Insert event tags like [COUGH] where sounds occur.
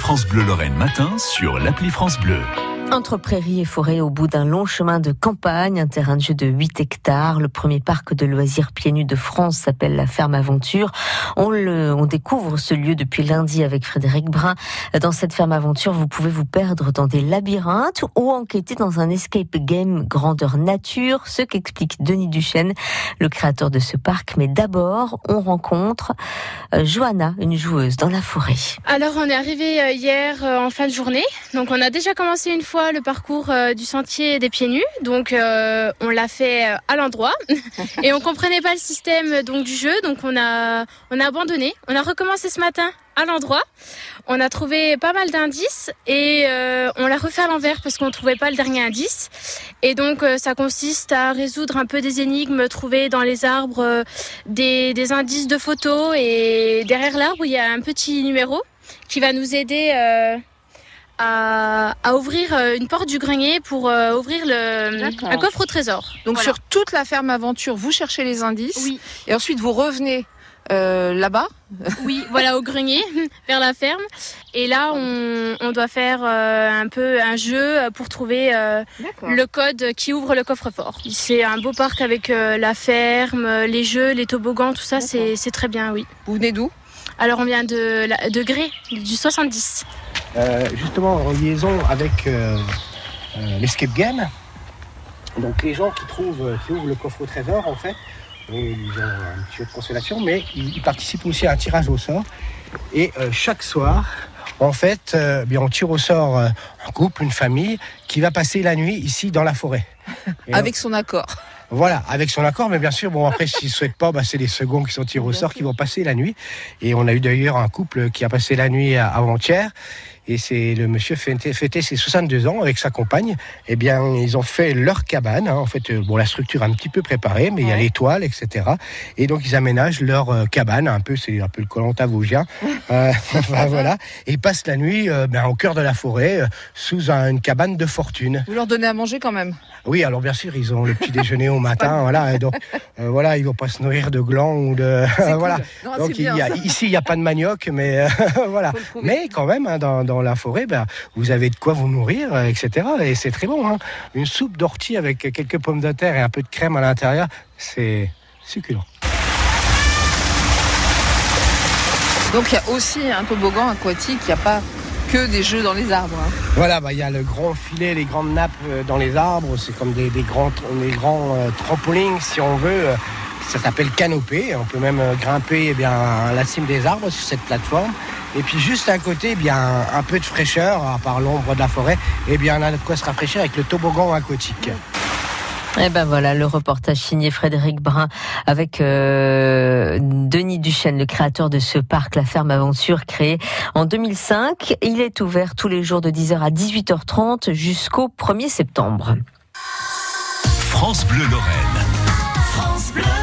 France Bleu Lorraine matin sur l'appli France Bleu. Entre prairies et forêts, au bout d'un long chemin de campagne, un terrain de jeu de 8 hectares, le premier parc de loisirs pieds nus de France s'appelle la Ferme Aventure. On, le, on découvre ce lieu depuis lundi avec Frédéric Brun. Dans cette Ferme Aventure, vous pouvez vous perdre dans des labyrinthes ou enquêter dans un escape game grandeur nature, ce qu'explique Denis Duchesne, le créateur de ce parc. Mais d'abord, on rencontre euh, Johanna, une joueuse dans la forêt. Alors, on est arrivé euh, hier euh, en fin de journée. Donc, on a déjà commencé une fois le parcours euh, du sentier des pieds nus. Donc euh, on l'a fait euh, à l'endroit [LAUGHS] et on comprenait pas le système donc du jeu. Donc on a on a abandonné. On a recommencé ce matin à l'endroit. On a trouvé pas mal d'indices et on l'a refait à l'envers parce qu'on trouvait pas le dernier indice. Et donc ça consiste à résoudre un peu des énigmes, trouver dans les arbres des, des indices de photos et derrière l'arbre il y a un petit numéro qui va nous aider à, ouvrir euh, une porte du grenier pour euh, ouvrir le, un coffre au trésor. Donc sur toute la ferme aventure, vous cherchez les indices oui. et ensuite vous revenez euh, là-bas [LAUGHS] Oui, voilà, au grenier, [LAUGHS] vers la ferme. Et là, on, on doit faire un peu un jeu pour trouver le code qui ouvre le coffre-fort. C'est un beau parc avec la ferme, les jeux, les toboggans, tout ça, c'est très bien, oui. Vous venez d'où? Alors, on vient de, de Gré, du 70. Euh, justement en liaison avec euh, euh, l'escape game. Donc les gens qui trouvent, qui ouvrent le coffre au trésor, en fait, ils ont un petit jeu de consolation, mais ils, participent aussi à un tirage au sort. Et chaque soir, en fait, bien, on tire au sort un couple, une famille, qui va passer la nuit ici dans la forêt. [LAUGHS] avec son accord. Voilà, avec son accord, mais bien sûr, bon après, s'ils ne souhaitent pas, bah, c'est les seconds qui sont tirés au sort qui vont passer la nuit. Et on a eu d'ailleurs un couple qui a passé la nuit avant-hier et c'est le monsieur fêtait, ses 62 ans avec sa compagne. Eh bien, ils ont fait leur cabane. Hein. En fait, euh, bon, la structure est un petit peu préparée, mais il y a l'étoile, etc. Et donc, ils aménagent leur euh, cabane, un peu, c'est un peu le colanta vosgien. [LAUGHS] euh, [LAUGHS] voilà. Et ils passent la nuit euh, ben, au cœur de la forêt, sous une cabane de fortune. Vous leur donnez à manger quand même Oui, alors bien sûr, ils ont le petit [LAUGHS] déjeuner au matin. voilà. Et donc, voilà, ils vont pas se nourrir de glands ou de. voilà. donc, il y a, ici, il n'y a pas de manioc, mais voilà. Mais quand même, hein, dans dans la forêt, ben, vous avez de quoi vous nourrir, euh, etc. Et c'est très bon. Hein. Une soupe d'ortie avec quelques pommes de terre et un peu de crème à l'intérieur, c'est succulent. Donc il y a aussi un toboggan aquatique, il n'y a pas que des jeux dans les arbres. Hein. Voilà, bah, il y a le grand filet, les grandes nappes euh, dans les arbres, c'est comme des, grands, des grands euh, trampolines si on veut. Ça s'appelle canopée. On peut même grimper eh bien, à la cime des arbres sur cette plateforme. Et puis juste à côté, eh bien, un peu de fraîcheur, à part l'ombre de la forêt, et eh bien, on a de quoi se rafraîchir avec le toboggan aquatique. Et eh ben voilà le reportage signé Frédéric Brun avec euh, Denis Duchesne, le créateur de ce parc, la ferme aventure créé en 2005. Il est ouvert tous les jours de 10h à 18h30 jusqu'au 1er septembre. France Bleu Lorraine. France Bleu.